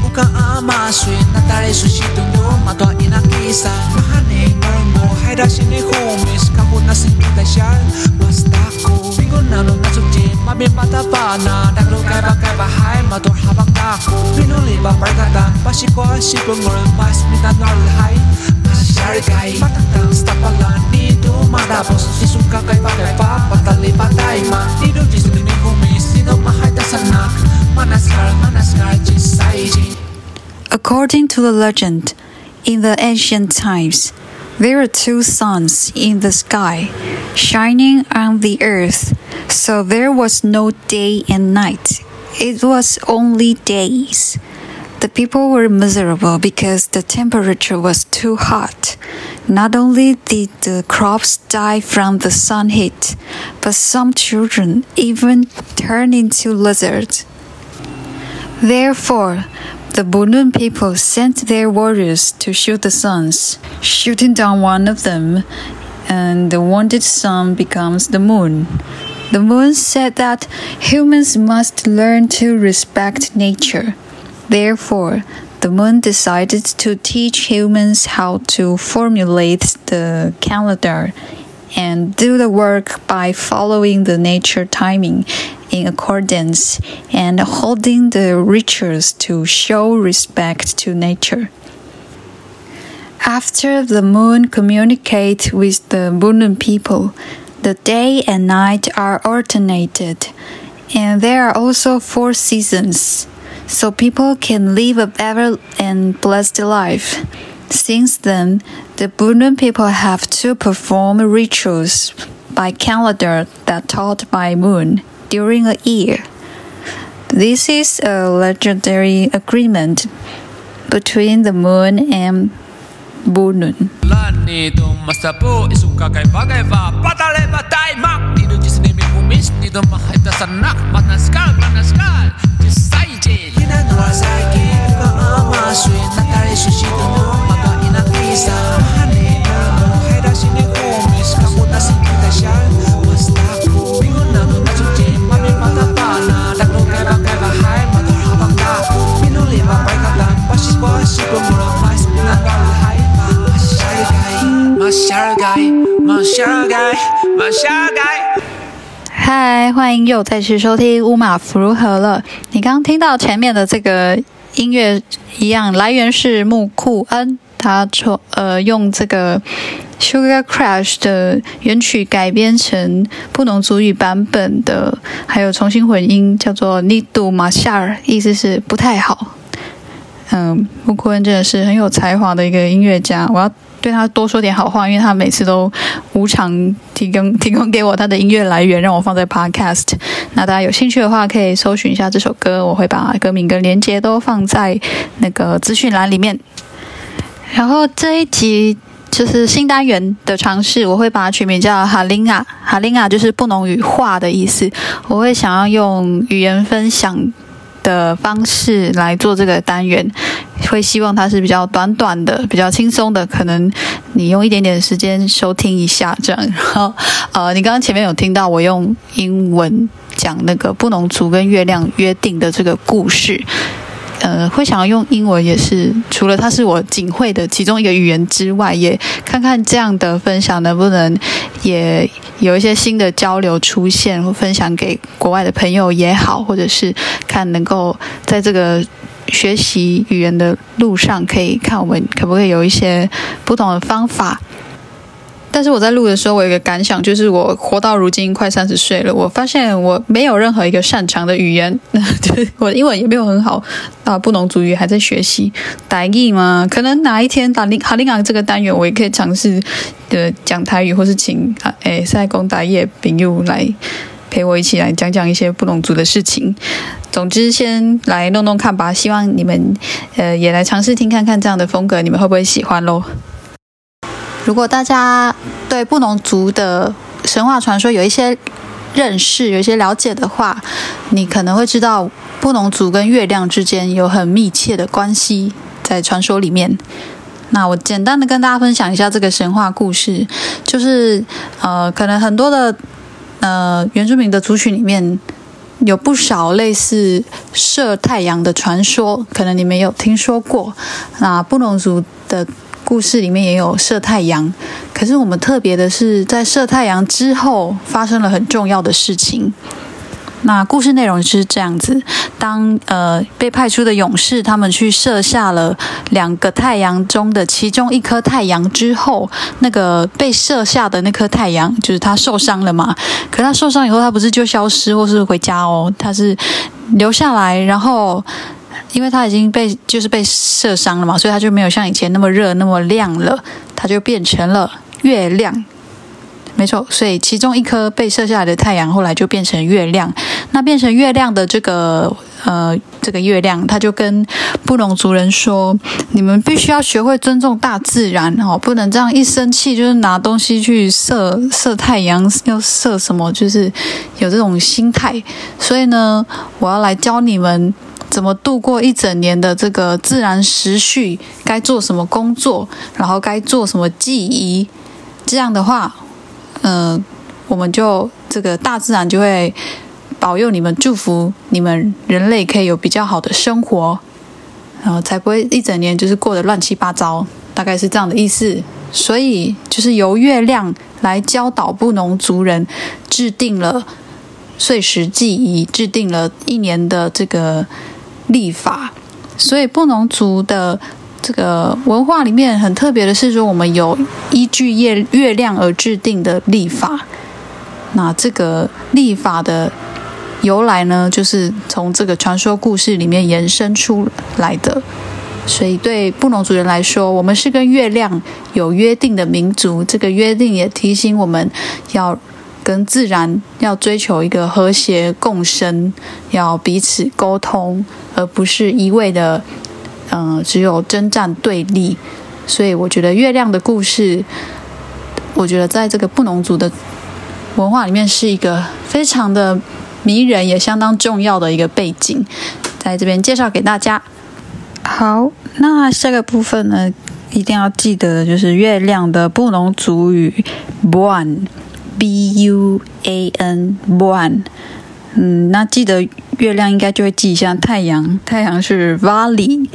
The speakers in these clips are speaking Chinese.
Bukan amasui Natari sushi tunggu Matua ina kisah Mahani mermu Hairashi ni homies Kamu nasi minta shar Wastaku Minggu nano natsuki Mami mata pana Dakru kaiba kaiba hai Matua habak taku ba mas hai kay pa Patali patay ma ni mahay Manaskar manaskar According to the legend, in the ancient times, there were two suns in the sky, shining on the earth, so there was no day and night. It was only days. The people were miserable because the temperature was too hot. Not only did the crops die from the sun heat, but some children even turned into lizards. Therefore, the Bunun people sent their warriors to shoot the suns, shooting down one of them, and the wounded sun becomes the moon. The moon said that humans must learn to respect nature. Therefore, the moon decided to teach humans how to formulate the calendar and do the work by following the nature timing in accordance and holding the rituals to show respect to nature. After the moon communicates with the Bunun people, the day and night are alternated, and there are also four seasons so people can live a better and blessed life. Since then, the Bunun people have to perform rituals by calendar that taught by moon during a year. This is a legendary agreement between the moon and Bunun excited. Kina no asagi, naka amaswe, nakaisushi ka no, makainatisa. 欢迎又再次收听乌马福如何了。你刚刚听到前面的这个音乐一样，来源是木库恩，他从呃用这个 Sugar Crash 的原曲改编成不能足语版本的，还有重新混音，叫做 Nidu Mashar，意思是不太好。嗯，木库恩真的是很有才华的一个音乐家，我要。对他多说点好话，因为他每次都无偿提供 提供给我他的音乐来源，让我放在 Podcast。那大家有兴趣的话，可以搜寻一下这首歌，我会把歌名跟连接都放在那个资讯栏里面。然后这一集就是新单元的尝试，我会把它取名叫哈林亚，哈林亚就是不能语化的意思。我会想要用语言分享。的方式来做这个单元，会希望它是比较短短的、比较轻松的，可能你用一点点时间收听一下这样。然后，呃，你刚刚前面有听到我用英文讲那个布农族跟月亮约定的这个故事。呃，会想要用英文也是，除了它是我仅会的其中一个语言之外，也看看这样的分享能不能也有一些新的交流出现，或分享给国外的朋友也好，或者是看能够在这个学习语言的路上，可以看我们可不可以有一些不同的方法。但是我在录的时候，我有一个感想，就是我活到如今快三十岁了，我发现我没有任何一个擅长的语言，我英文也没有很好啊，不能主语还在学习。台语嘛？可能哪一天打林哈林港这个单元，我也可以尝试的讲台语，或是请啊诶赛公打业朋友来陪我一起来讲讲一些不能族的事情。总之，先来弄弄看吧，希望你们呃也来尝试听看看这样的风格，你们会不会喜欢喽？如果大家对布农族的神话传说有一些认识、有一些了解的话，你可能会知道布农族跟月亮之间有很密切的关系，在传说里面。那我简单的跟大家分享一下这个神话故事，就是呃，可能很多的呃原住民的族群里面有不少类似射太阳的传说，可能你们有听说过。那布农族的故事里面也有射太阳，可是我们特别的是，在射太阳之后发生了很重要的事情。那故事内容是这样子：当呃被派出的勇士他们去射下了两个太阳中的其中一颗太阳之后，那个被射下的那颗太阳就是他受伤了嘛？可他受伤以后，他不是就消失或是回家哦，他是留下来，然后因为他已经被就是被射伤了嘛，所以他就没有像以前那么热那么亮了，他就变成了月亮。没错，所以其中一颗被射下来的太阳，后来就变成月亮。那变成月亮的这个呃，这个月亮，他就跟布隆族人说：“你们必须要学会尊重大自然哦，不能这样一生气就是拿东西去射射太阳，要射什么，就是有这种心态。所以呢，我要来教你们怎么度过一整年的这个自然时序，该做什么工作，然后该做什么记忆。这样的话。”嗯，我们就这个大自然就会保佑你们，祝福你们人类可以有比较好的生活，然后才不会一整年就是过得乱七八糟，大概是这样的意思。所以就是由月亮来教导布农族人，制定了岁时记忆，制定了一年的这个历法。所以布农族的。这个文化里面很特别的是说，我们有依据月月亮而制定的历法。那这个历法的由来呢，就是从这个传说故事里面延伸出来的。所以对布农族人来说，我们是跟月亮有约定的民族。这个约定也提醒我们要跟自然要追求一个和谐共生，要彼此沟通，而不是一味的。嗯，只有征战对立，所以我觉得月亮的故事，我觉得在这个布农族的文化里面是一个非常的迷人，也相当重要的一个背景，在这边介绍给大家。好，那下个部分呢，一定要记得就是月亮的布农族语 b o n buan，b u a n buan。嗯，那记得月亮应该就会记一下太阳，太阳是 valley。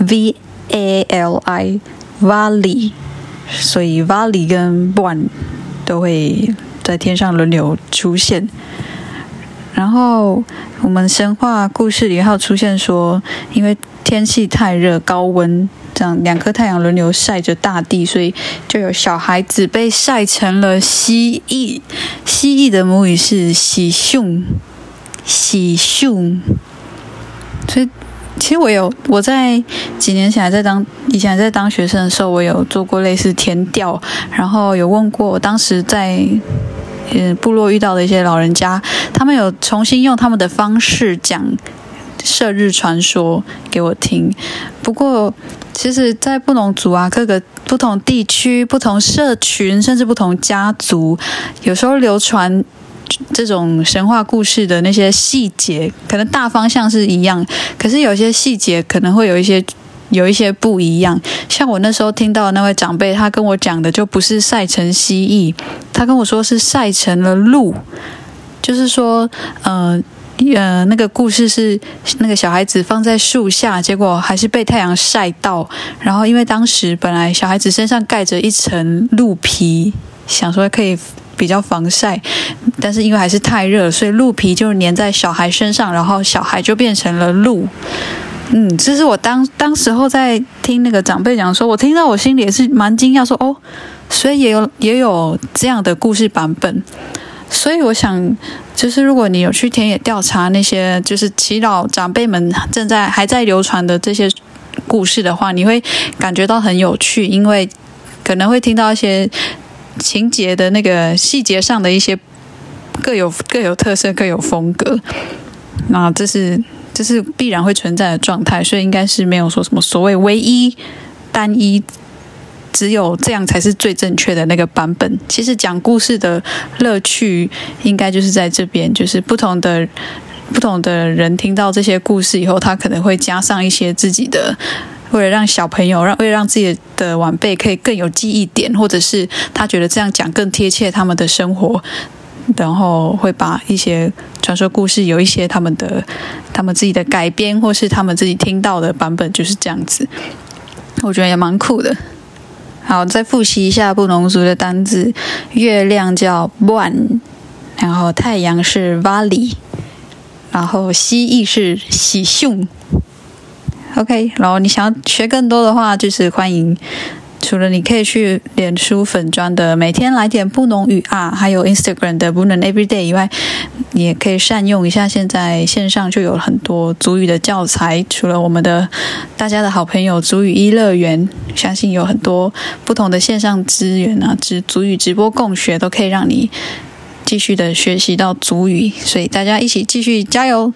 V A L I Valley，所以 Valley 跟 Born 都会在天上轮流出现。然后我们神话故事里还有出现说，因为天气太热、高温，这样两颗太阳轮流晒着大地，所以就有小孩子被晒成了蜥蜴。蜥蜴的母语是喜熊，喜熊，所以。其实我有我在几年前还在当以前在当学生的时候，我有做过类似填调，然后有问过当时在嗯部落遇到的一些老人家，他们有重新用他们的方式讲射日传说给我听。不过，其实，在不同族啊，各个不同地区、不同社群，甚至不同家族，有时候流传。这种神话故事的那些细节，可能大方向是一样，可是有些细节可能会有一些有一些不一样。像我那时候听到那位长辈，他跟我讲的就不是晒成蜥蜴，他跟我说是晒成了鹿，就是说，呃呃，那个故事是那个小孩子放在树下，结果还是被太阳晒到，然后因为当时本来小孩子身上盖着一层鹿皮，想说可以。比较防晒，但是因为还是太热，所以鹿皮就粘在小孩身上，然后小孩就变成了鹿。嗯，这是我当当时候在听那个长辈讲，说我听到我心里也是蛮惊讶，说哦，所以也有也有这样的故事版本。所以我想，就是如果你有去田野调查那些就是祈祷长辈们正在还在流传的这些故事的话，你会感觉到很有趣，因为可能会听到一些。情节的那个细节上的一些各有各有特色、各有风格，那这是这是必然会存在的状态，所以应该是没有说什么所谓唯一、单一，只有这样才是最正确的那个版本。其实讲故事的乐趣应该就是在这边，就是不同的不同的人听到这些故事以后，他可能会加上一些自己的为了让小朋友让为了让自己的晚辈可以更有记忆点，或者是他觉得这样讲更贴切他们的生活，然后会把一些传说故事有一些他们的他们自己的改编，或是他们自己听到的版本就是这样子，我觉得也蛮酷的。好，再复习一下布农族的单字，月亮叫 one，然后太阳是 vali，。然后蜥蜴是喜熊，OK。然后你想要学更多的话，就是欢迎。除了你可以去脸书粉砖的每天来点布农语啊，还有 Instagram 的布农 Everyday 以外，你也可以善用一下。现在线上就有很多足语的教材，除了我们的大家的好朋友足语一乐园，相信有很多不同的线上资源啊，直足语直播共学都可以让你。继续的学习到主语，所以大家一起继续加油。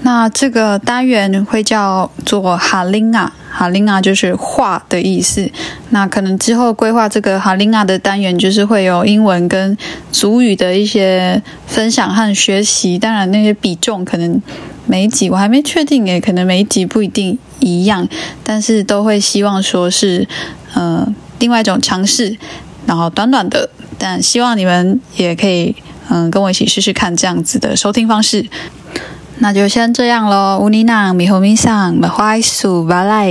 那这个单元会叫做哈林啊，哈林啊就是画的意思。那可能之后规划这个哈林啊的单元，就是会有英文跟主语的一些分享和学习。当然那些比重可能每一集我还没确定诶，可能每一集不一定一样，但是都会希望说是呃另外一种尝试，然后短短的。但希望你们也可以，嗯，跟我一起试试看这样子的收听方式。那就先这样喽，乌尼囊咪呼咪桑，买花束把来。